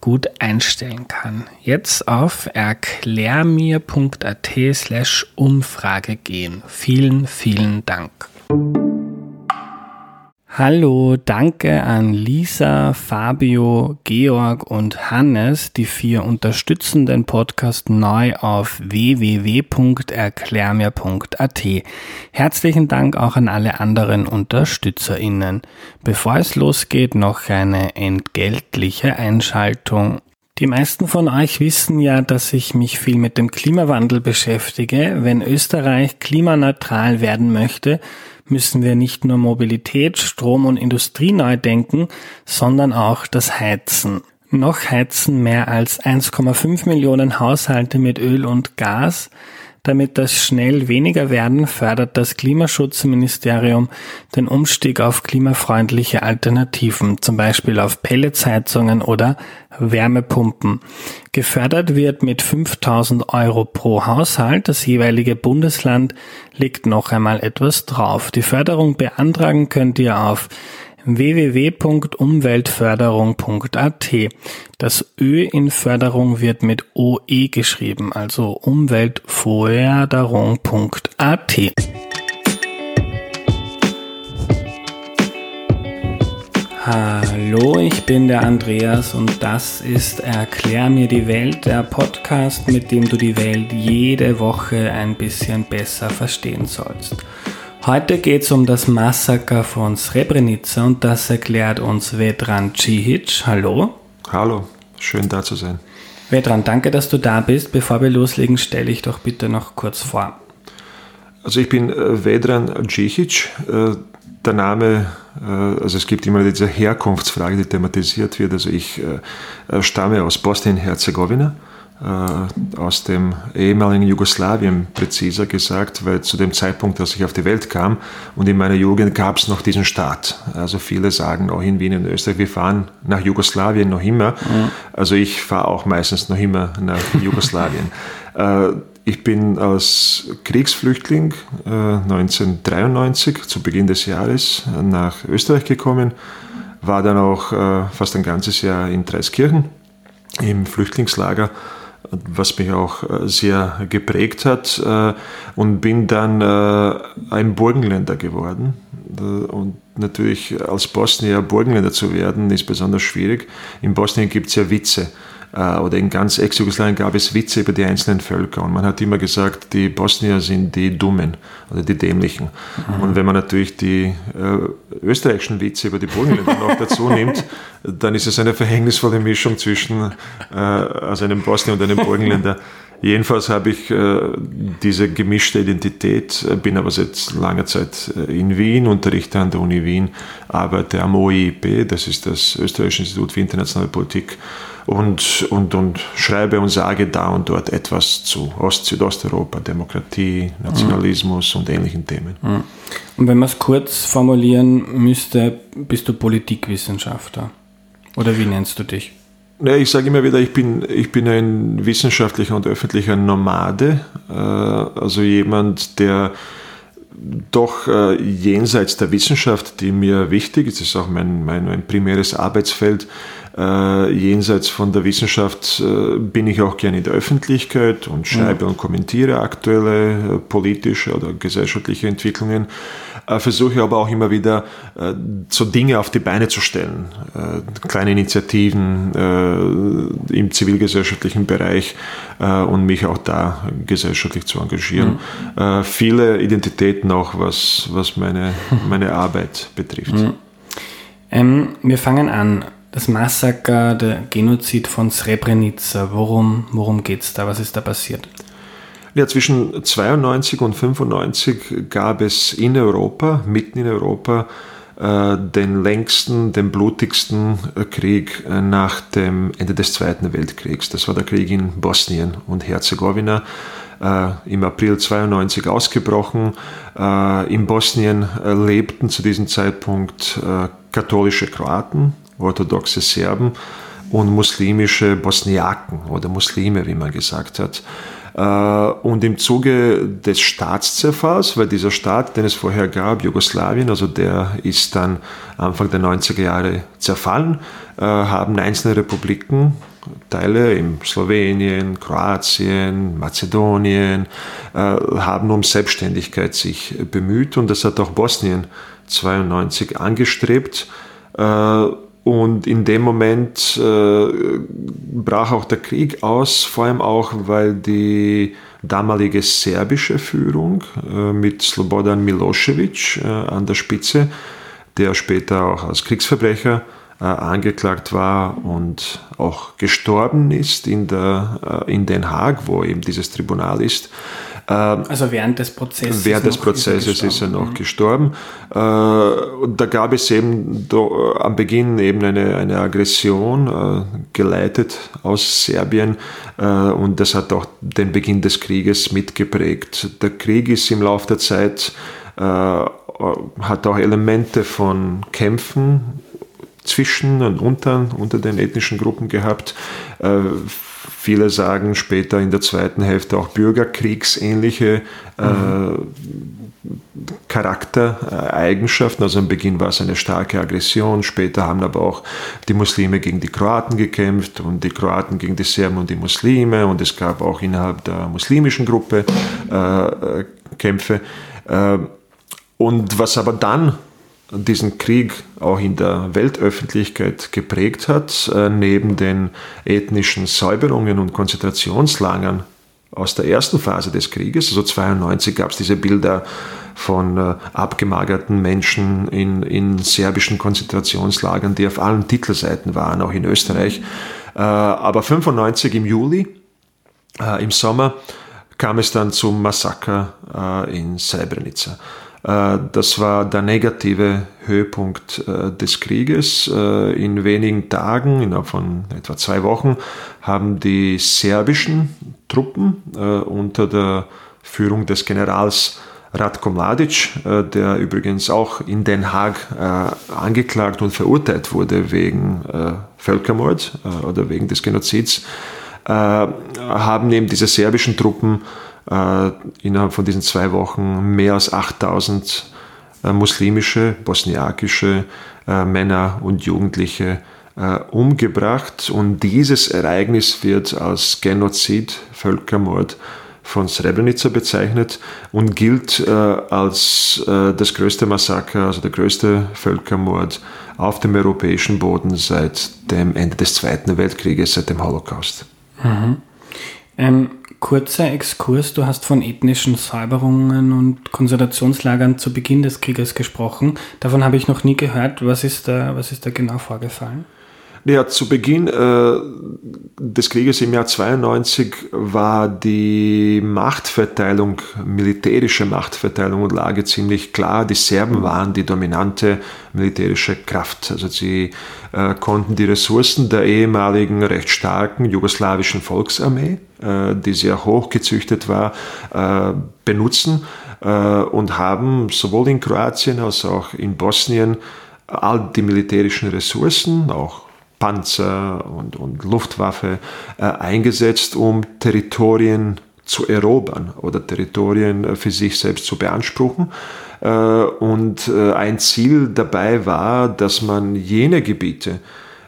gut einstellen kann. Jetzt auf erklärmir.at slash Umfrage gehen. Vielen, vielen Dank. Hallo, danke an Lisa, Fabio, Georg und Hannes, die vier unterstützen den Podcast neu auf www.erklärmir.at. Herzlichen Dank auch an alle anderen UnterstützerInnen. Bevor es losgeht, noch eine entgeltliche Einschaltung. Die meisten von euch wissen ja, dass ich mich viel mit dem Klimawandel beschäftige. Wenn Österreich klimaneutral werden möchte, müssen wir nicht nur Mobilität, Strom und Industrie neu denken, sondern auch das Heizen. Noch heizen mehr als 1,5 Millionen Haushalte mit Öl und Gas. Damit das schnell weniger werden, fördert das Klimaschutzministerium den Umstieg auf klimafreundliche Alternativen, zum Beispiel auf Pelletsheizungen oder Wärmepumpen. Gefördert wird mit 5000 Euro pro Haushalt. Das jeweilige Bundesland legt noch einmal etwas drauf. Die Förderung beantragen könnt ihr auf www.umweltförderung.at. Das Ö in Förderung wird mit OE geschrieben, also umweltförderung.at. Hallo, ich bin der Andreas und das ist Erklär mir die Welt, der Podcast, mit dem du die Welt jede Woche ein bisschen besser verstehen sollst. Heute geht es um das Massaker von Srebrenica und das erklärt uns Vedran Cihic. Hallo. Hallo, schön da zu sein. Vedran, danke, dass du da bist. Bevor wir loslegen, stelle ich doch bitte noch kurz vor. Also ich bin äh, Vedran Cihic. Äh, der Name, äh, also es gibt immer diese Herkunftsfrage, die thematisiert wird. Also ich stamme aus Bosnien-Herzegowina aus dem ehemaligen Jugoslawien präziser gesagt, weil zu dem Zeitpunkt, als ich auf die Welt kam und in meiner Jugend gab es noch diesen Staat. Also viele sagen auch in Wien und Österreich, wir fahren nach Jugoslawien noch immer. Mhm. Also ich fahre auch meistens noch immer nach Jugoslawien. Äh, ich bin als Kriegsflüchtling 1993 äh, zu Beginn des Jahres nach Österreich gekommen, war dann auch fast ein ganzes Jahr in Dreiskirchen im Flüchtlingslager was mich auch äh, sehr geprägt hat äh, und bin dann äh, ein Burgenländer geworden. Und natürlich als Bosnier Burgenländer zu werden, ist besonders schwierig. In Bosnien gibt es ja Witze. Äh, oder in ganz Ex-Jugoslawien gab es Witze über die einzelnen Völker und man hat immer gesagt, die Bosnier sind die Dummen oder die Dämlichen. Mhm. Und wenn man natürlich die äh, österreichischen Witze über die Burgenländer noch dazu nimmt, dann ist es eine verhängnisvolle Mischung zwischen äh, also einem Bosnier und einem Burgenländer. Jedenfalls habe ich äh, diese gemischte Identität, äh, bin aber seit langer Zeit äh, in Wien, unterrichte an der Uni Wien, arbeite am OIP, das ist das Österreichische Institut für internationale Politik und, und, und schreibe und sage da und dort etwas zu Ost-Südosteuropa, Demokratie, Nationalismus mhm. und ähnlichen Themen. Mhm. Und wenn man es kurz formulieren müsste, bist du Politikwissenschaftler? Oder wie nennst du dich? Ja, ich sage immer wieder, ich bin, ich bin ein wissenschaftlicher und öffentlicher Nomade, äh, also jemand, der doch äh, jenseits der Wissenschaft, die mir wichtig ist, ist auch mein, mein, mein primäres Arbeitsfeld, Äh, jenseits von der Wissenschaft äh, bin ich auch gerne in der Öffentlichkeit und schreibe mhm. und kommentiere aktuelle äh, politische oder gesellschaftliche Entwicklungen. Äh, versuche aber auch immer wieder äh, so Dinge auf die Beine zu stellen. Äh, kleine Initiativen im zivilgesellschaftlichen Bereich und mich auch da gesellschaftlich zu engagieren. Mhm. Viele Identitäten auch, was, was meine, meine Arbeit betrifft. Mhm. Ähm, wir fangen an. Das Massaker, der Genozid von Srebrenica. Worum, worum geht es da? Was ist da passiert? Ja, zwischen 92 und 95 gab es in Europa, mitten in Europa, äh, den längsten, den blutigsten äh, Krieg äh, nach dem Ende des Zweiten Weltkriegs. Das war der Krieg in Bosnien und Herzegowina. Im April 92 ausgebrochen. In Bosnien lebten zu diesem Zeitpunkt katholische Kroaten, orthodoxe Serben und muslimische Bosniaken oder Muslime, wie man gesagt hat. Äh, und im Zuge des Staatszerfalls, weil dieser Staat, den es vorher gab, Jugoslawien, also der ist dann Anfang der 90er Jahre zerfallen, äh, haben einzelne Republiken, Teile in Slowenien, Kroatien, Mazedonien, äh, haben um Selbstständigkeit sich bemüht und das hat auch Bosnien 92 angestrebt. Und in dem Moment äh, brach auch der Krieg aus, vor allem auch, weil die damalige serbische Führung äh, mit Slobodan Milosevic äh, an der Spitze, der später auch als Kriegsverbrecher äh, angeklagt war und auch gestorben ist in, der, äh, in Den Haag, wo eben dieses Tribunal ist, ähm, also während des Prozesses? Während des Prozesses ist er, noch mhm. gestorben. Äh, und da gab es eben am Beginn eben eine, eine Aggression, äh, geleitet aus Serbien. Äh, und das hat auch den Beginn des Krieges mitgeprägt. Der Krieg ist im Laufe der Zeit, hat auch Elemente von Kämpfen zwischen und unter, unter den ethnischen Gruppen gehabt. Viele sagen später in der zweiten Hälfte auch bürgerkriegsähnliche äh. Charaktereigenschaften. Also am Beginn war es eine starke Aggression, später haben aber auch die Muslime gegen die Kroaten gekämpft und die Kroaten gegen die Serben und die Muslime und es gab auch innerhalb der muslimischen Gruppe äh, Kämpfe. Äh, und was aber dann diesen Krieg auch in der Weltöffentlichkeit geprägt hat, äh, neben den ethnischen Säuberungen und Konzentrationslagern aus der ersten Phase des Krieges, also 92 gab es diese Bilder von äh, abgemagerten Menschen in, in serbischen Konzentrationslagern, die auf allen Titelseiten waren, auch in Österreich. Äh, aber 95 im Juli, im Sommer, kam es dann zum Massaker in Srebrenica. Äh, das war der negative Höhepunkt äh, des Krieges. Äh, in wenigen Tagen, innerhalb von etwa zwei Wochen, haben die serbischen Truppen unter der Führung des Generals Ratko Mladic, der übrigens auch in Den Haag angeklagt und verurteilt wurde wegen Völkermord oder wegen des Genozids, haben eben diese serbischen Truppen äh, innerhalb von diesen zwei Wochen mehr als 8000 äh, muslimische, bosniakische äh, Männer und Jugendliche umgebracht. Und dieses Ereignis wird als Genozid, Völkermord von Srebrenica bezeichnet und gilt äh, als äh, das größte Massaker, also der größte Völkermord auf dem europäischen Boden seit dem Ende des Zweiten Weltkrieges, seit dem Holocaust. Mhm. Ähm, kurzer Exkurs. Du hast von ethnischen Säuberungen und Konzentrationslagern zu Beginn des Krieges gesprochen. Davon habe ich noch nie gehört. Was ist da, was ist da genau vorgefallen? Ja, zu Beginn äh, des Krieges im Jahr 92 war die Machtverteilung, militärische Machtverteilung und Lage ziemlich klar. Die Serben waren die dominante militärische Kraft. Also sie äh, konnten die Ressourcen der ehemaligen recht starken jugoslawischen Volksarmee, äh, die sehr hochgezüchtet war, äh, benutzen äh, und haben sowohl in Kroatien als auch in Bosnien all die militärischen Ressourcen, auch Panzer und, und Luftwaffe äh, eingesetzt, um Territorien zu erobern oder Territorien äh, für sich selbst zu beanspruchen. Äh, und äh, ein Ziel dabei war, dass man jene Gebiete,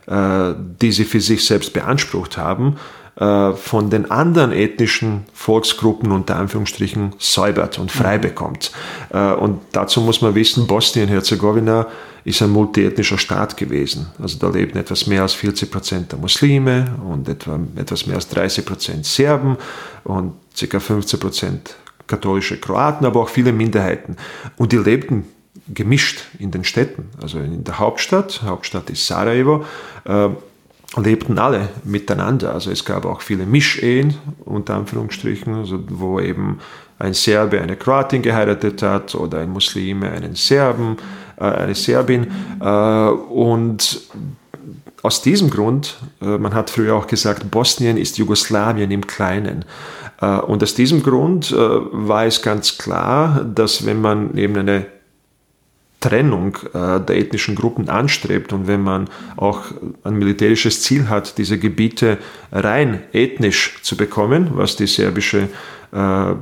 die sie für sich selbst beansprucht haben, von den anderen ethnischen Volksgruppen unter Anführungsstrichen säubert und frei mhm. bekommt. Und dazu muss man wissen, Bosnien-Herzegowina ist ein multiethnischer Staat gewesen. Also da leben etwas mehr als 40 Prozent der Muslime und etwa, etwas mehr als 30 Prozent Serben und ca. 15 Prozent katholische Kroaten, aber auch viele Minderheiten. Und die lebten gemischt in den Städten, also in der Hauptstadt, Hauptstadt ist Sarajevo, äh, lebten alle miteinander. Also es gab auch viele Mischehen, unter Anführungsstrichen, also wo eben ein Serbe eine Kroatin geheiratet hat oder ein Muslime einen Serben, äh, eine Serbin. Äh, und aus diesem Grund, äh, man hat früher auch gesagt, Bosnien ist Jugoslawien im Kleinen. Äh, und aus diesem Grund äh, war es ganz klar, dass wenn man eben eine Trennung äh, der ethnischen Gruppen anstrebt und wenn man auch ein militärisches Ziel hat, diese Gebiete rein ethnisch zu bekommen, was die serbische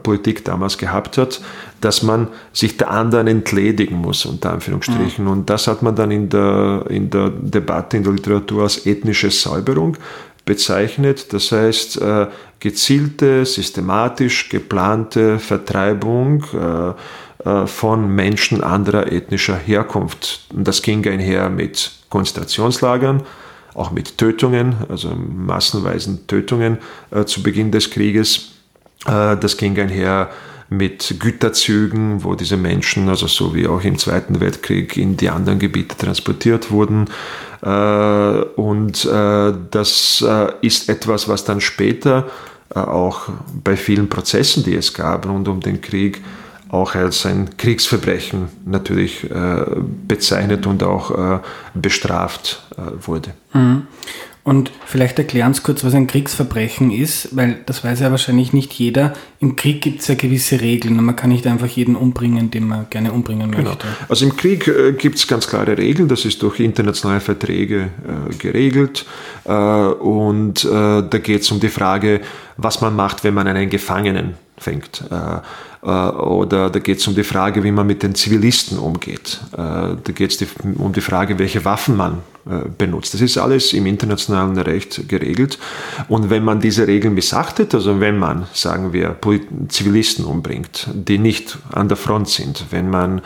Politik damals gehabt hat, dass man sich der anderen entledigen muss, unter Anführungsstrichen. Mhm. Und das hat man dann in der, in der Debatte, in der Literatur als ethnische Säuberung bezeichnet. Das heißt, äh, gezielte, systematisch geplante Vertreibung äh, äh, von Menschen anderer ethnischer Herkunft. Das ging einher mit Konzentrationslagern, auch mit Tötungen, also massenweisen Tötungen zu Beginn des Krieges. das ging einher mit Güterzügen, wo diese Menschen, also so wie auch im Zweiten Weltkrieg, in die anderen Gebiete transportiert wurden. Äh, und äh, das äh, ist etwas, was dann später auch bei vielen Prozessen, die es gab rund um den Krieg, auch als ein Kriegsverbrechen natürlich bezeichnet und auch bestraft wurde. Mhm. Und vielleicht erklären Sie kurz, was ein Kriegsverbrechen ist, weil das weiß ja wahrscheinlich nicht jeder. Im Krieg gibt es ja gewisse Regeln und man kann nicht einfach jeden umbringen, den man gerne umbringen genau. möchte. Also im Krieg äh, gibt es ganz klare Regeln, das ist durch internationale Verträge äh, geregelt. Äh, und äh, da geht es um die Frage, was man macht, wenn man einen Gefangenen fängt. Äh, oder da geht es um die Frage, wie man mit den Zivilisten umgeht. Äh, da geht es um die Frage, welche Waffen man äh, benutzt. Das ist alles im internationalen Recht geregelt. Und wenn man diese Regeln missachtet, also wenn man, sagen wir, Zivilisten umbringt, die nicht an der Front sind, wenn man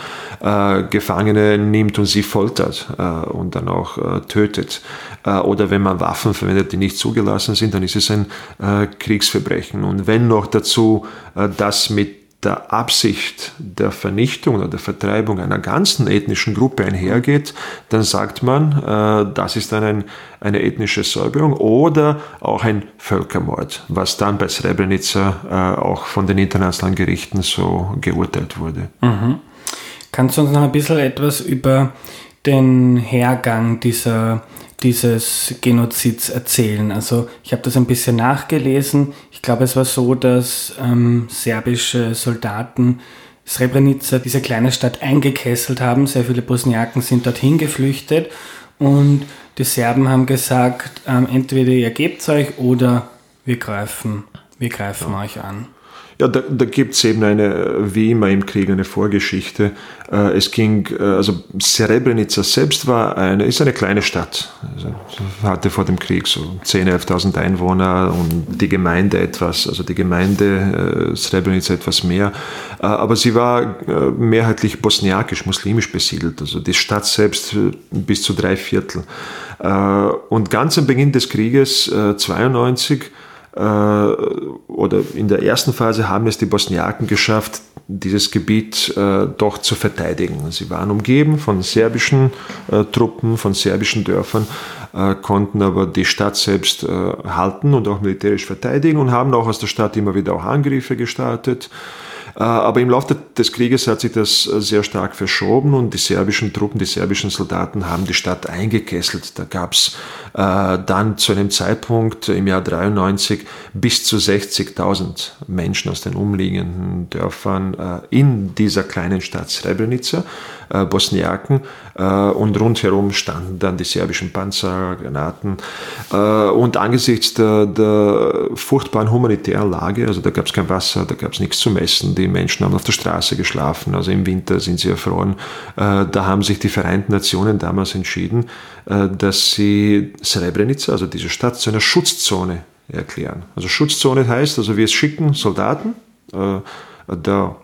Gefangene nimmt und sie foltert und dann auch tötet, oder wenn man Waffen verwendet, die nicht zugelassen sind, dann ist es ein Kriegsverbrechen. Und wenn noch dazu das mit der Absicht der Vernichtung oder der Vertreibung einer ganzen ethnischen Gruppe einhergeht, dann sagt man, äh, das ist dann ein, eine ethnische Säuberung oder auch ein Völkermord, was dann bei Srebrenica äh, auch von den internationalen Gerichten so geurteilt wurde. Mhm. Kannst du uns noch ein bisschen etwas über den Hergang dieser dieses Genozids erzählen. Also ich habe das ein bisschen nachgelesen. Ich glaube, es war so, dass ähm, serbische Soldaten Srebrenica, diese kleine Stadt, eingekesselt haben. Sehr viele Bosniaken sind dorthin geflüchtet und die Serben haben gesagt, ähm, entweder ihr gebt euch oder wir greifen, wir greifen ja. euch an. Ja, da, da gibt es eben eine, wie immer im Krieg, eine Vorgeschichte. Äh, es ging, äh, also Srebrenica selbst war eine, ist eine kleine Stadt. Also hatte vor dem Krieg so 10.000, 11.000 Einwohner und die Gemeinde etwas, also die Gemeinde äh, Srebrenica etwas mehr. Aber sie war mehrheitlich bosniakisch, muslimisch besiedelt. Also die Stadt selbst bis zu drei Viertel. Und ganz am Beginn des Krieges, 92, äh, oder in der ersten Phase haben es die Bosniaken geschafft, dieses Gebiet äh, doch zu verteidigen. Sie waren umgeben von serbischen äh, Truppen, von serbischen Dörfern, äh, konnten aber die Stadt selbst äh, halten und auch militärisch verteidigen und haben auch aus der Stadt immer wieder auch Angriffe gestartet. Äh, aber im Laufe des Krieges hat sich das äh, sehr stark verschoben und die serbischen Truppen, die serbischen Soldaten haben die Stadt eingekesselt. Da gab es äh, dann zu einem Zeitpunkt im Jahr 93 bis zu 60.000 Menschen aus den umliegenden Dörfern in dieser kleinen Stadt Srebrenica, Bosniaken, und rundherum standen dann die serbischen Panzer, Granaten. Und angesichts der, der furchtbaren humanitären Lage, also da gab es kein Wasser, da gab es nichts zu messen, die Menschen haben auf der Straße geschlafen, also im Winter sind sie erfroren. Äh, da haben sich die Vereinten Nationen damals entschieden, äh, dass sie Srebrenica, also diese Stadt, zu einer Schutzzone erklären. Also Schutzzone heißt, also wir schicken Soldaten äh, der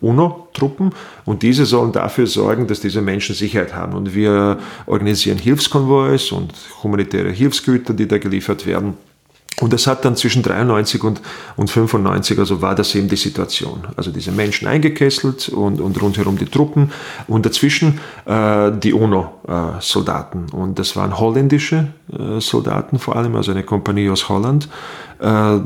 UNO-Truppen und diese sollen dafür sorgen, dass diese Menschen Sicherheit haben. Und wir organisieren Hilfskonvois und humanitäre Hilfsgüter, die da geliefert werden. Und das hat dann zwischen 93 und, und 95, also war das eben die Situation. Also diese Menschen eingekesselt und, und rundherum die Truppen und dazwischen äh, die UNO-Soldaten. Äh, und das waren holländische äh, Soldaten vor allem, also eine Kompanie aus Holland. Äh,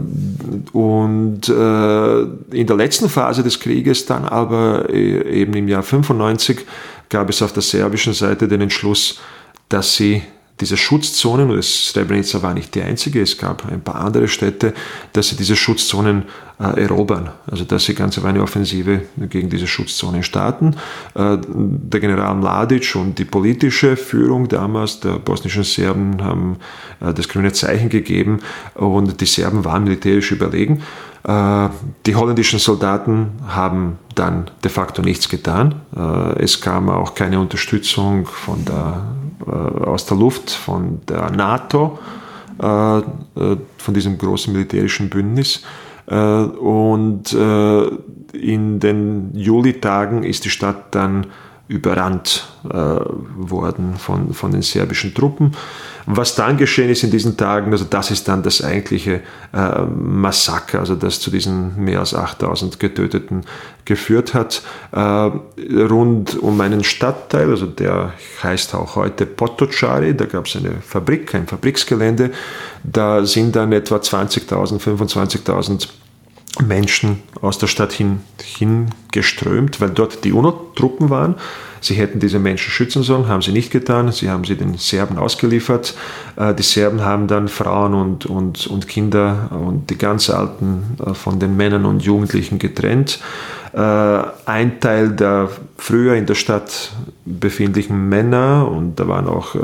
und äh, in der letzten Phase des Krieges dann aber äh, eben im Jahr 95 gab es auf der serbischen Seite den Entschluss, dass sie diese Schutzzonen, und Srebrenica war nicht die einzige, es gab ein paar andere Städte, dass sie diese Schutzzonen äh, erobern, also dass sie ganz eine Offensive gegen diese Schutzzonen starten. Äh, der General Mladic und die politische Führung damals der bosnischen Serben haben äh, das grüne Zeichen gegeben und die Serben waren militärisch überlegen. Äh, die holländischen Soldaten haben dann de facto nichts getan. Äh, es kam auch keine Unterstützung von der aus der Luft von der NATO, äh, äh, von diesem großen militärischen Bündnis. Und in den Julitagen ist die Stadt dann überrannt äh, worden von, von den serbischen Truppen. Was dann geschehen ist in diesen Tagen, also das ist dann das eigentliche äh, Massaker, also das zu diesen mehr als 8000 Getöteten geführt hat. Äh, rund um einen Stadtteil, also der heißt auch heute Potocari, da gab es eine Fabrik, ein Fabriksgelände, da sind dann etwa 20.000, 25.000 Menschen aus der Stadt hin, hingeströmt, weil dort die UNO-Truppen waren. Sie hätten diese Menschen schützen sollen, haben sie nicht getan. Sie haben sie den Serben ausgeliefert. Äh, die Serben haben dann Frauen und, und, und Kinder und die ganz Alten äh, von den Männern und Jugendlichen getrennt. Äh, ein Teil der früher in der Stadt befindlichen Männer und da waren auch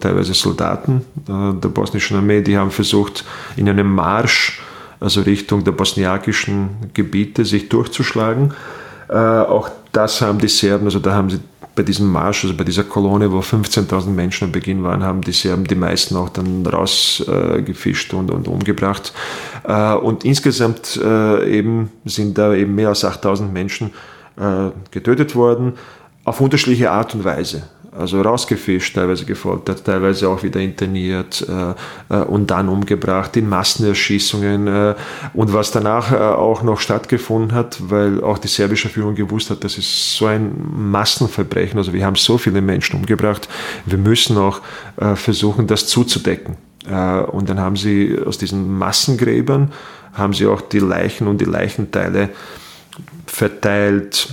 teilweise Soldaten der bosnischen Armee, die haben versucht, in einem Marsch also Richtung der bosniakischen Gebiete, sich durchzuschlagen. Äh, auch das haben die Serben, also da haben sie bei diesem Marsch, also bei dieser Kolonne, wo 15.000 Menschen am Beginn waren, haben die Serben die meisten auch dann rausgefischt äh, und, und umgebracht. Äh, und insgesamt äh, eben sind da eben mehr als 8.000 Menschen äh, getötet worden, auf unterschiedliche Art und Weise also rausgefischt, teilweise gefoltert, teilweise auch wieder interniert äh, äh, und dann umgebracht in Massenerschießungen. Äh, und was danach äh, auch noch stattgefunden hat, weil auch die serbische Führung gewusst hat, das ist so ein Massenverbrechen, also wir haben so viele Menschen umgebracht, wir müssen auch äh, versuchen, das zuzudecken. Äh, und dann haben sie aus diesen Massengräbern, haben sie auch die Leichen und die Leichenteile verteilt,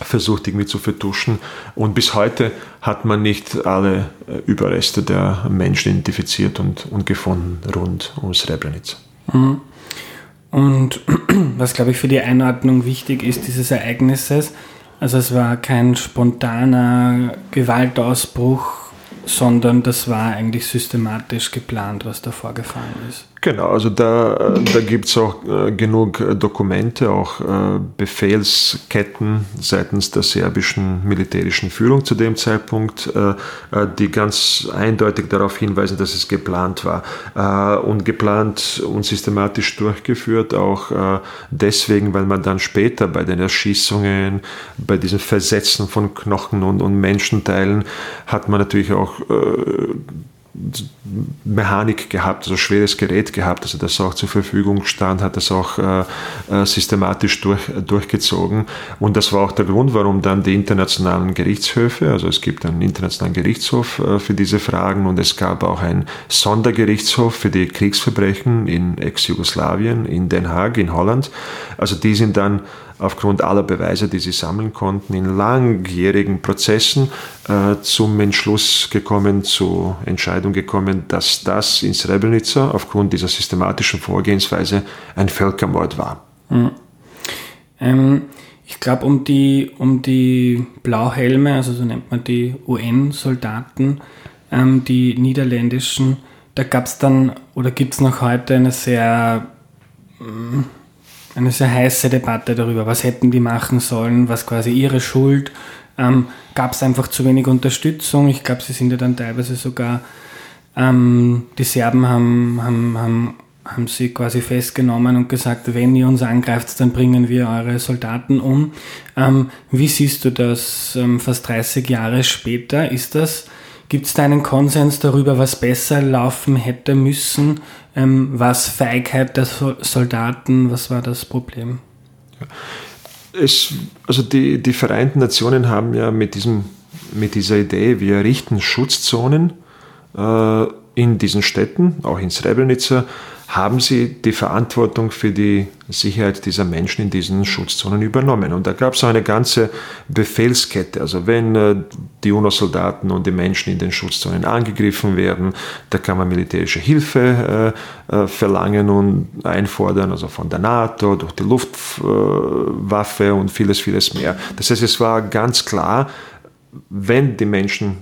versucht irgendwie zu vertuschen. Und bis heute hat man nicht alle äh, Überreste der Menschen identifiziert und, und gefunden rund um Srebrenica. Mhm. Und was, glaube ich, für die Einordnung wichtig ist dieses Ereignisses, also es war kein spontaner Gewaltausbruch, sondern das war eigentlich systematisch geplant, was da vorgefallen ist. Genau, also da, da gibt es auch äh, genug Dokumente, auch äh, Befehlsketten seitens der serbischen militärischen Führung zu dem Zeitpunkt, äh, äh die ganz eindeutig darauf hinweisen, dass es geplant war. Äh, und geplant und systematisch durchgeführt, auch äh, deswegen, weil man dann später bei den Erschießungen, bei diesen Versetzen von Knochen und, und Menschenteilen, hat man natürlich auch Mechanik gehabt, also schweres Gerät gehabt, also das auch zur Verfügung stand, hat das auch äh, äh, systematisch durch, durchgezogen. Und das war auch der Grund, warum dann die internationalen Gerichtshöfe, also es gibt einen internationalen Gerichtshof äh, für diese Fragen und es gab auch einen Sondergerichtshof für die Kriegsverbrechen in Ex-Jugoslawien, in Den Haag, in Holland. Also die sind dann aufgrund aller Beweise, die sie sammeln konnten, in langjährigen Prozessen äh, zum Entschluss gekommen, zur Entscheidung gekommen, dass das in Srebrenica aufgrund dieser systematischen Vorgehensweise ein Völkermord war. Mhm. Ähm, ich glaube, um die, um die Blauhelme, also so nennt man die UN-Soldaten, ähm, die niederländischen, da gab es dann oder gibt es noch heute eine sehr mm, eine sehr heiße Debatte darüber, was hätten die machen sollen, was quasi ihre Schuld. Ähm, Gab es einfach zu wenig Unterstützung. Ich glaube, sie sind ja dann teilweise sogar Ähm, die Serben haben, haben, haben, haben sie quasi festgenommen und gesagt, wenn ihr uns angreift, dann bringen wir eure Soldaten um. Ähm, wie siehst du das ähm, fast 30 Jahre später? Ist das, gibt es da einen Konsens darüber, was besser laufen hätte müssen? Ähm, was Feigheit der Soldaten? Was war das Problem? Es, also die, die Vereinten Nationen haben ja mit, diesem, mit dieser Idee, wir errichten Schutzzonen äh, in diesen Städten, auch in Srebrenica, haben sie die Verantwortung für die Sicherheit dieser Menschen in diesen Schutzzonen übernommen. Und da gab es eine ganze Befehlskette. Also wenn äh, die UNO-Soldaten und die Menschen in den Schutzzonen angegriffen werden, da kann man militärische Hilfe äh, äh, verlangen und einfordern, also von der NATO, durch die Luftwaffe und vieles, vieles mehr. Das heißt, es war ganz klar, wenn die Menschen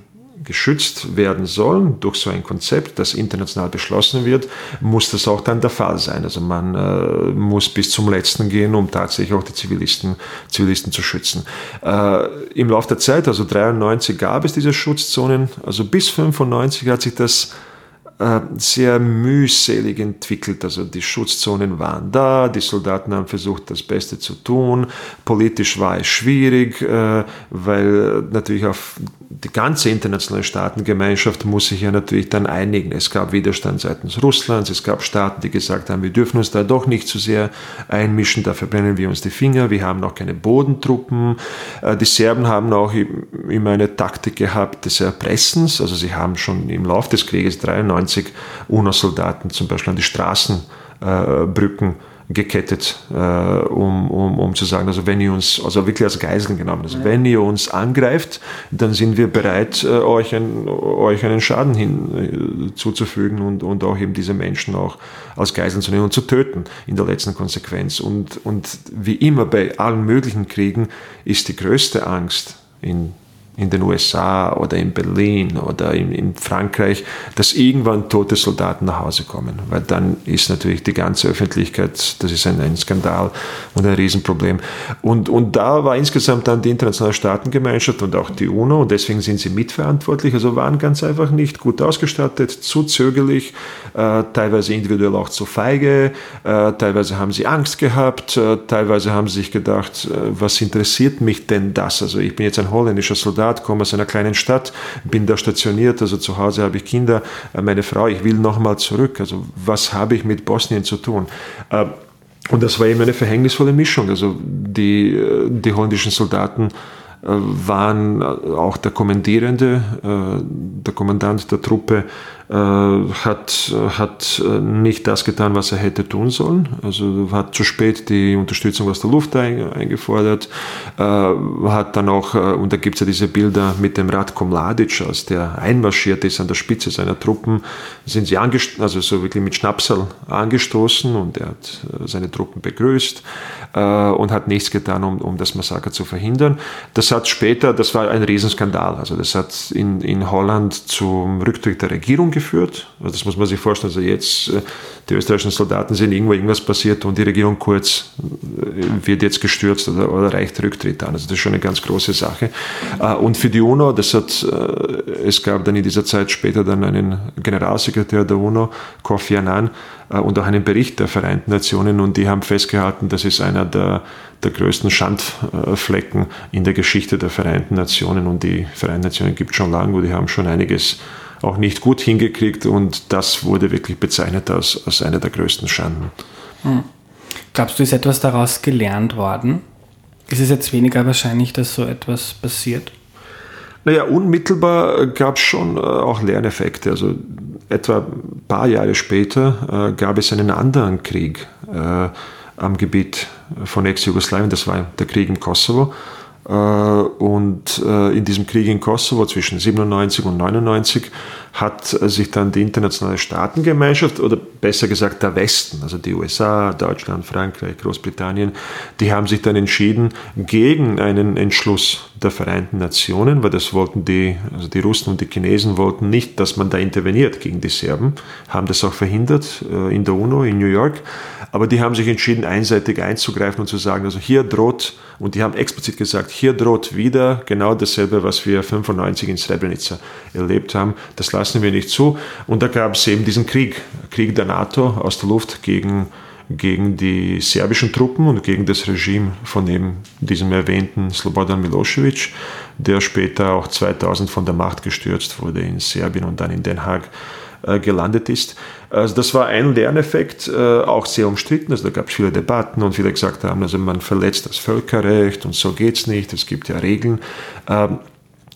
geschützt werden sollen durch so ein Konzept, das international beschlossen wird, muss das auch dann der Fall sein. Also man äh, muss bis zum letzten gehen, um tatsächlich auch die Zivilisten, Zivilisten zu schützen. Äh, Im Laufe der Zeit, also 93 gab es diese Schutzzonen, also bis 95 hat sich das sehr mühselig entwickelt. Also die Schutzzonen waren da, die Soldaten haben versucht, das Beste zu tun. Politisch war es schwierig, äh, weil natürlich auf die ganze internationale Staatengemeinschaft muss sich ja natürlich dann einigen. Es gab Widerstand seitens Russlands, es gab Staaten, die gesagt haben, wir dürfen uns da doch nicht zu sehr einmischen, da verbrennen wir uns die Finger, wir haben noch keine Bodentruppen. Äh, die Serben haben auch immer eine Taktik gehabt des Erpressens, also sie haben schon im Laufe des Krieges 93 20 UNO-Soldaten zum Beispiel an die Straßenbrücken gekettet, äh, um, um, um zu sagen, also wenn ihr uns, also wirklich als Geiseln genommen, also ja. wenn ihr uns angreift, dann sind wir bereit, äh, euch, ein, euch einen Schaden hinzuzufügen äh, und, und auch eben diese Menschen auch als Geiseln zu nehmen und zu töten in der letzten Konsequenz. Und, und wie immer bei allen möglichen Kriegen ist die größte Angst in in den USA oder in Berlin oder in, in, Frankreich, dass irgendwann tote Soldaten nach Hause kommen. Weil dann ist natürlich die ganze Öffentlichkeit, das ist ein, ein Skandal und ein Riesenproblem. Und, und da war insgesamt dann die internationale Staatengemeinschaft und auch die UNO, und deswegen sind sie mitverantwortlich, also waren ganz einfach nicht gut ausgestattet, zu zögerlich, äh, teilweise individuell auch zu feige, äh, teilweise haben sie Angst gehabt, äh, teilweise haben sie sich gedacht, äh, was interessiert mich denn das? Also ich bin jetzt ein holländischer Soldat, Staat, komme aus einer kleinen Stadt, bin da stationiert, also zu Hause habe ich Kinder, äh, meine Frau, ich will nochmal zurück. Also was habe ich mit Bosnien zu tun? Äh, und das war eben eine verhängnisvolle Mischung. Also die, äh, die holländischen Soldaten waren auch der Kommandierende, der Kommandant der Truppe hat, hat äh, nicht das getan, was er hätte tun sollen. Also hat zu spät die Unterstützung aus der Luft eingefordert, äh, hat dann auch, und da gibt es ja diese Bilder mit dem Ratko Mladic, als der einmarschiert ist an der Spitze seiner Truppen, sind sie also so wirklich mit Schnapsal angestoßen und er hat seine Truppen begrüßt und hat nichts getan, um, um das Massaker zu verhindern. Das hat später, das war ein Riesenskandal, also das hat in, in Holland zum Rücktritt der Regierung geführt. Also das muss man sich vorstellen. Also jetzt, äh, die österreichischen Soldaten sind irgendwo irgendwas passiert und die Regierung kurz äh, wird jetzt gestürzt oder, oder reicht Rücktritt an. Also das ist schon eine ganz große Sache. Äh, und für die UNO, das hat, es gab dann in dieser Zeit später dann einen Generalsekretär der UNO, Kofi Annan, und auch einen Bericht der Vereinten Nationen und die haben festgehalten, das ist einer der, der größten Schandflecken in der Geschichte der Vereinten Nationen und die Vereinten Nationen gibt es schon lange und die haben schon einiges auch nicht gut hingekriegt und das wurde wirklich bezeichnet als, als eine der größten Schanden. Hm. Glaubst du, ist etwas daraus gelernt worden? Ist es jetzt weniger wahrscheinlich, dass so etwas passiert? Naja, unmittelbar gab es schon äh, auch Lerneffekte. Also etwa ein paar Jahre später äh, gab es einen anderen Krieg äh, am Gebiet von Ex-Jugoslawien, das war der Krieg im Kosovo. Äh, und äh, in diesem Krieg in Kosovo zwischen 97 und 99 hat sich dann die internationale Staatengemeinschaft oder besser gesagt der Westen, also die USA, Deutschland, Frankreich, Großbritannien, die haben sich dann entschieden gegen einen Entschluss der Vereinten Nationen, weil das wollten die, also die Russen und die Chinesen wollten nicht, dass man da interveniert gegen die Serben, haben das auch verhindert äh, in der UNO in New York. Aber die haben sich entschieden, einseitig einzugreifen und zu sagen, also hier droht, und die haben explizit gesagt, hier droht wieder genau dasselbe, was wir 95 in Srebrenica erlebt haben. Das lassen wir nicht zu. Und da gab es eben diesen Krieg, Krieg der NATO aus der Luft gegen gegen die serbischen Truppen und gegen das Regime von eben diesem erwähnten Slobodan Milosevic, der später auch 2000 von der Macht gestürzt wurde in Serbien und dann in Den Haag äh, gelandet ist. Also das war ein Lerneffekt, äh, auch sehr umstritten. Also da gab es viele Debatten und viele gesagt haben, also man verletzt das Völkerrecht und so geht es nicht, es gibt ja Regeln.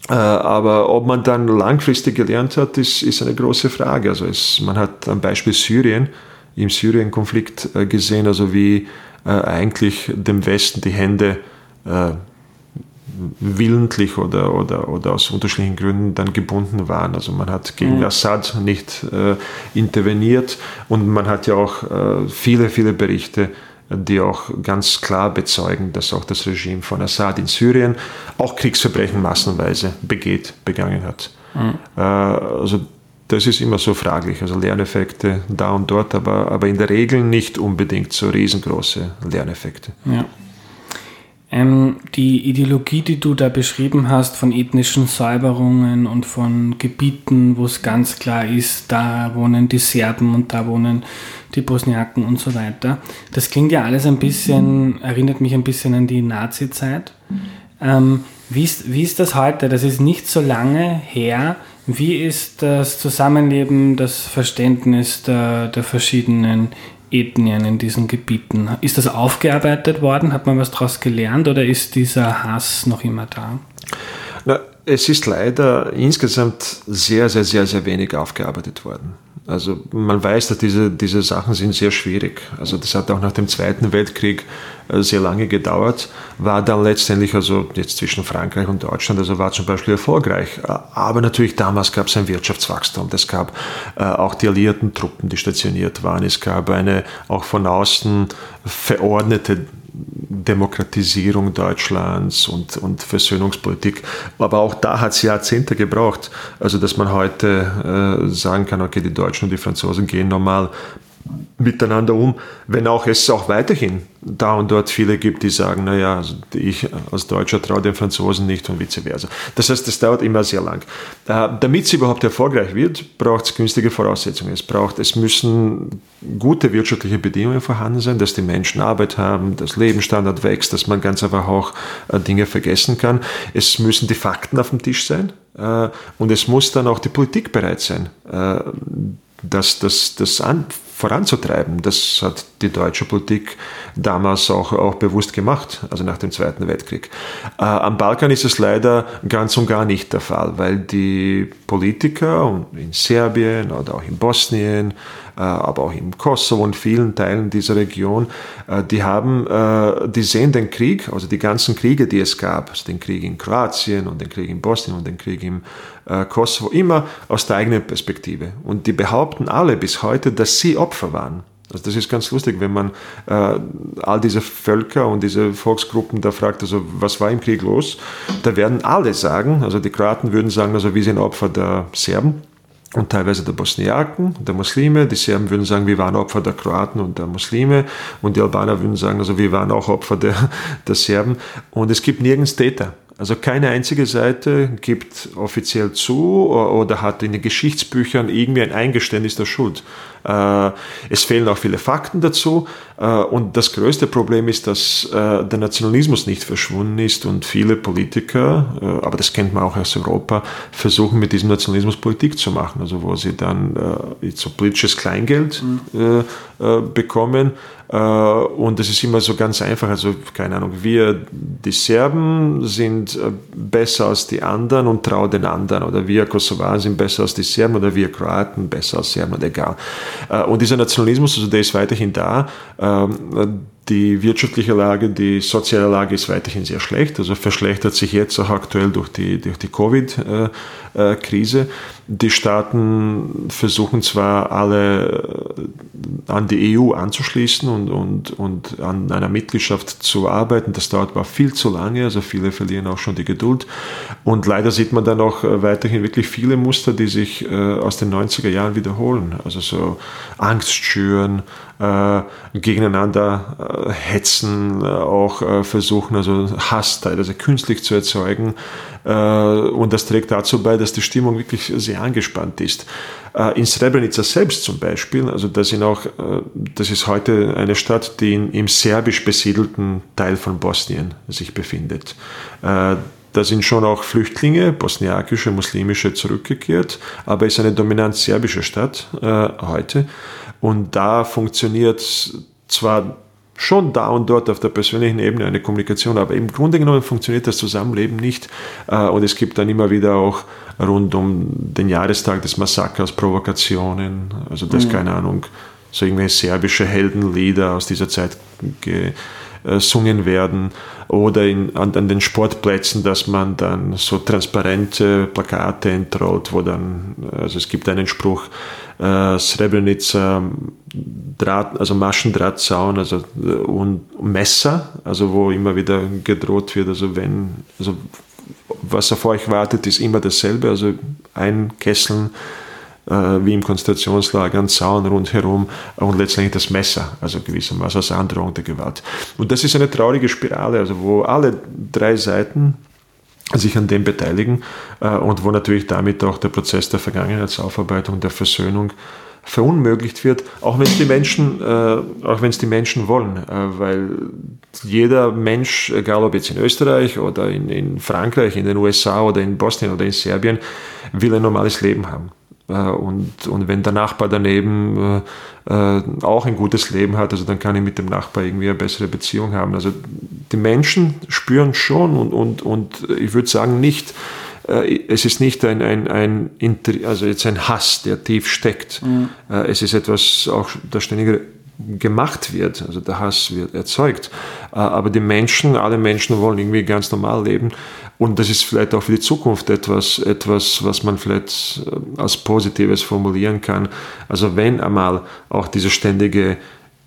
Äh, aber ob man dann langfristig gelernt hat, ist, ist eine große Frage. Also es, man hat am Beispiel Syrien, im Syrien-Konflikt äh, gesehen, also wie äh, eigentlich dem Westen die Hände willentlich oder, oder, oder aus unterschiedlichen Gründen dann gebunden waren. Also man hat gegen mhm. Assad nicht äh, interveniert und man hat ja auch äh, viele, viele Berichte, die auch ganz klar bezeugen, dass auch das Regime von Assad in Syrien auch Kriegsverbrechen massenweise begeht, begangen hat. Mhm. Äh, also das ist immer so fraglich. Also Lerneffekte da und dort, aber, aber in der Regel nicht unbedingt so riesengroße Lerneffekte. Ja. Ähm, die Ideologie, die du da beschrieben hast, von ethnischen Säuberungen und von Gebieten, wo es ganz klar ist, da wohnen die Serben und da wohnen die Bosniaken und so weiter, das klingt ja alles ein bisschen, erinnert mich ein bisschen an die Nazi-Zeit. Ähm, wie, ist, wie ist das heute? Das ist nicht so lange her. Wie ist das Zusammenleben, das Verständnis der, der verschiedenen Ethnien in diesen Gebieten? Ist das aufgearbeitet worden? Hat man was daraus gelernt oder ist dieser Hass noch immer da? Na, es ist leider insgesamt sehr, sehr, sehr, sehr wenig aufgearbeitet worden. Also man weiß, dass diese, diese Sachen sind sehr schwierig. Also das hat auch nach dem Zweiten Weltkrieg äh, sehr lange gedauert, war dann letztendlich also jetzt zwischen Frankreich und Deutschland, also war zum Beispiel erfolgreich. Äh, aber natürlich damals gab es ein Wirtschaftswachstum. Es gab äh, auch die alliierten Truppen, die stationiert waren. Es gab eine auch von außen verordnete Demokratisierung Deutschlands und, und Versöhnungspolitik. Aber auch da hat es Jahrzehnte gebraucht. Also, dass man heute äh, sagen kann, okay, die Deutschen und die Franzosen gehen normal miteinander um, wenn auch es auch weiterhin da und dort viele gibt, die sagen, naja, also ich als Deutscher traue den Franzosen nicht und vice versa. Das heißt, das dauert immer sehr lang. Äh, damit es überhaupt erfolgreich wird, braucht es günstige Voraussetzungen. Es braucht, es müssen gute wirtschaftliche Bedingungen vorhanden sein, dass die Menschen Arbeit haben, dass Lebensstandard wächst, dass man ganz einfach auch äh, Dinge vergessen kann. Es müssen die Fakten auf dem Tisch sein äh, und es muss dann auch die Politik bereit sein, das, das, das an, voranzutreiben. Das hat die deutsche Politik damals auch, auch bewusst gemacht, also nach dem Zweiten Weltkrieg. Äh, am Balkan ist es leider ganz und gar nicht der Fall, weil die Politiker in Serbien oder auch in Bosnien, aber auch im Kosovo und vielen Teilen dieser Region, äh, die haben, äh, die sehen den Krieg, also die ganzen Kriege, die es gab, also den Krieg in Kroatien und den Krieg in Bosnien und den Krieg im Kosovo, immer aus der eigenen Perspektive. Und die behaupten alle bis heute, dass sie Opfer waren. Also das ist ganz lustig, wenn man äh, all diese Völker und diese Volksgruppen da fragt, also was war im Krieg los? Da werden alle sagen, also die Kroaten würden sagen, also wir sind Opfer der Serben und teilweise der Bosniaken, der Muslime. Die Serben würden sagen, wir waren Opfer der Kroaten und der Muslime. Und die Albaner würden sagen, also wir waren auch Opfer der, der Serben. Und es gibt nirgends Täter. Also keine einzige Seite gibt offiziell zu oder hat in den Geschichtsbüchern irgendwie ein Eingeständnis der Schuld. Äh, es fehlen auch viele Fakten dazu. Äh, und das größte Problem ist, dass äh, der Nationalismus nicht verschwunden ist und viele Politiker, aber das kennt man auch aus Europa, versuchen mit diesem Nationalismus Politik zu machen. Also wo sie dann so politisches Kleingeld mhm. bekommen und es ist immer so ganz einfach, also keine Ahnung, wir, die Serben sind äh, besser als die anderen und trauen den anderen. Oder wir Kosovaren sind besser als die Serben oder wir Kroaten besser als Serben egal. Äh, und dieser Nationalismus, also der ist weiterhin da. Die wirtschaftliche Lage, die soziale Lage ist weiterhin sehr schlecht, also verschlechtert sich jetzt auch aktuell durch die, durch die Covid-Krise. Die Staaten versuchen zwar alle an die EU anzuschließen und, und, und an einer Mitgliedschaft zu arbeiten. Das dauert aber viel zu lange, also viele verlieren auch schon die Geduld. Und leider sieht man dann auch äh, weiterhin wirklich viele Muster, die sich äh, aus den 90er Jahren wiederholen. Also so Angst schüren, äh, gegeneinander äh, hetzen, äh, auch äh, versuchen, also teilweise künstlich zu erzeugen. Und das trägt dazu bei, dass die Stimmung wirklich sehr angespannt ist. In Srebrenica selbst zum Beispiel, also das, sind auch, das ist heute eine Stadt, die in, im serbisch besiedelten Teil von Bosnien sich befindet. Da sind schon auch Flüchtlinge, bosniakische, muslimische, zurückgekehrt, aber es ist eine dominant serbische Stadt äh, heute. Und da funktioniert zwar schon da und dort auf der persönlichen Ebene eine Kommunikation, aber im Grunde genommen funktioniert das Zusammenleben nicht. Äh, und es gibt dann immer wieder auch rund um den Jahrestag des Massakers Provokationen, also das, mhm. keine Ahnung, so irgendwelche serbische Heldenlieder aus dieser Zeit gesungen werden oder in, an, an, den Sportplätzen, dass man dann so transparente Plakate entrollt, wo dann, also es gibt einen Spruch, äh, Srebrenica, Draht, also Maschendrahtzaun also, äh, und Messer, also wo immer wieder gedroht wird, also wenn, also was auf euch wartet, ist immer dasselbe, also ein Kessel äh, wie im Konzentrationslager, ein Zaun rundherum und letztendlich das Messer, also gewissermaßen als Androhung der Gewalt. Und das ist eine traurige Spirale, also wo alle drei Seiten sich an dem beteiligen äh, und wo natürlich damit auch der Prozess der Vergangenheitsaufarbeitung, der Versöhnung verunmöglicht wird, auch wenn es die Menschen, äh, auch wenn es die Menschen wollen, äh, weil jeder Mensch, egal ob jetzt in Österreich oder in, in Frankreich, in den USA oder in Bosnien oder in Serbien, will ein normales Leben haben. Äh, und, und wenn der Nachbar daneben äh, äh, auch ein gutes Leben hat, also dann kann ich mit dem Nachbar irgendwie eine bessere Beziehung haben. Also die Menschen spüren schon und, und, und ich würde sagen nicht, äh, es ist nicht ein, ein, ein, also jetzt ein Hass, der tief steckt. Mhm. Äh, es ist etwas, auch der ständige gemacht wird, also der Hass wird erzeugt. Äh, aber die Menschen, alle Menschen wollen irgendwie ganz normal leben. Und das ist vielleicht auch für die Zukunft etwas, etwas, was man vielleicht äh, als Positives formulieren kann. Also wenn einmal auch diese ständige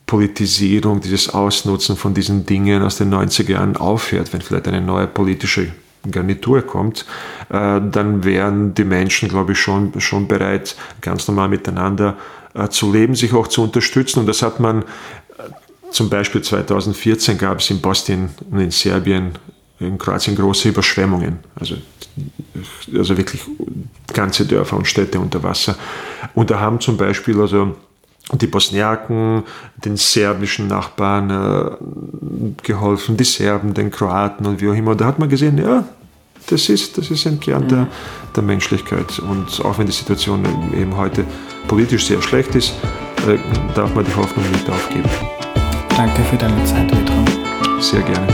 Politisierung, dieses Ausnutzen von diesen Dingen aus den 90er Jahren aufhört, wenn vielleicht eine neue politische Garnitur kommt, äh, dann wären die Menschen, glaube ich, schon, schon bereit, ganz normal miteinander zu leben, sich auch zu unterstützen. Und das hat man zum Beispiel 2014 gab es in Bosnien und in Serbien in Kroatien große Überschwemmungen, also, also wirklich ganze Dörfer und Städte unter Wasser. Und da haben zum Beispiel also die Bosniaken, den serbischen Nachbarn äh, geholfen, die Serben, den Kroaten und wie auch immer. Und da hat man gesehen, ja, das ist, das ist ein Kern mhm. der, der Menschlichkeit. Und auch wenn die Situation eben heute politisch sehr schlecht ist, äh, darf man die Hoffnung nicht aufgeben. Danke für deine Zeit, Vedran. Sehr gerne.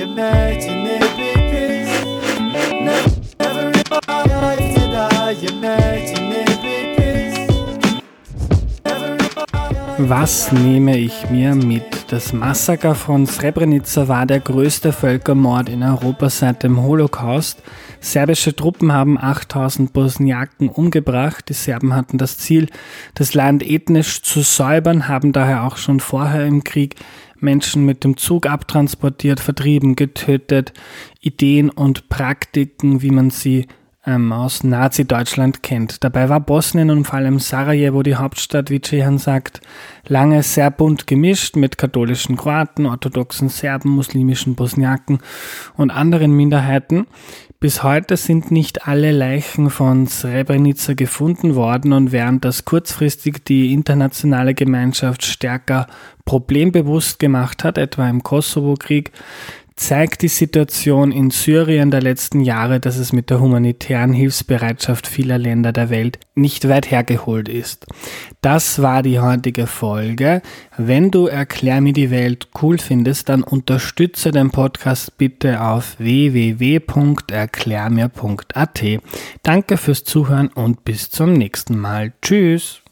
you met Was nehme ich mir mit? Das Massaker von Srebrenica war der größte Völkermord in Europa seit dem Holocaust. Serbische Truppen haben 8000 Bosniaken umgebracht. Die Serben hatten das Ziel, das Land ethnisch zu säubern, haben daher auch schon vorher im Krieg Menschen mit dem Zug abtransportiert, vertrieben, getötet, Ideen und Praktiken, wie man sie ähm, aus Nazi-Deutschland kennt. Dabei war Bosnien und vor allem Sarajevo, die Hauptstadt, wie Cehan sagt, lange sehr bunt gemischt mit katholischen Kroaten, orthodoxen Serben, muslimischen Bosniaken und anderen Minderheiten. Bis heute sind nicht alle Leichen von Srebrenica gefunden worden und während das kurzfristig die internationale Gemeinschaft stärker problembewusst gemacht hat, etwa im Kosovo-Krieg, zeigt die Situation in Syrien der letzten Jahre, dass es mit der humanitären Hilfsbereitschaft vieler Länder der Welt nicht weit hergeholt ist. Das war die heutige Folge. Wenn du Erklär mir die Welt cool findest, dann unterstütze den Podcast bitte auf www.erklärmir.at. Danke fürs Zuhören und bis zum nächsten Mal. Tschüss.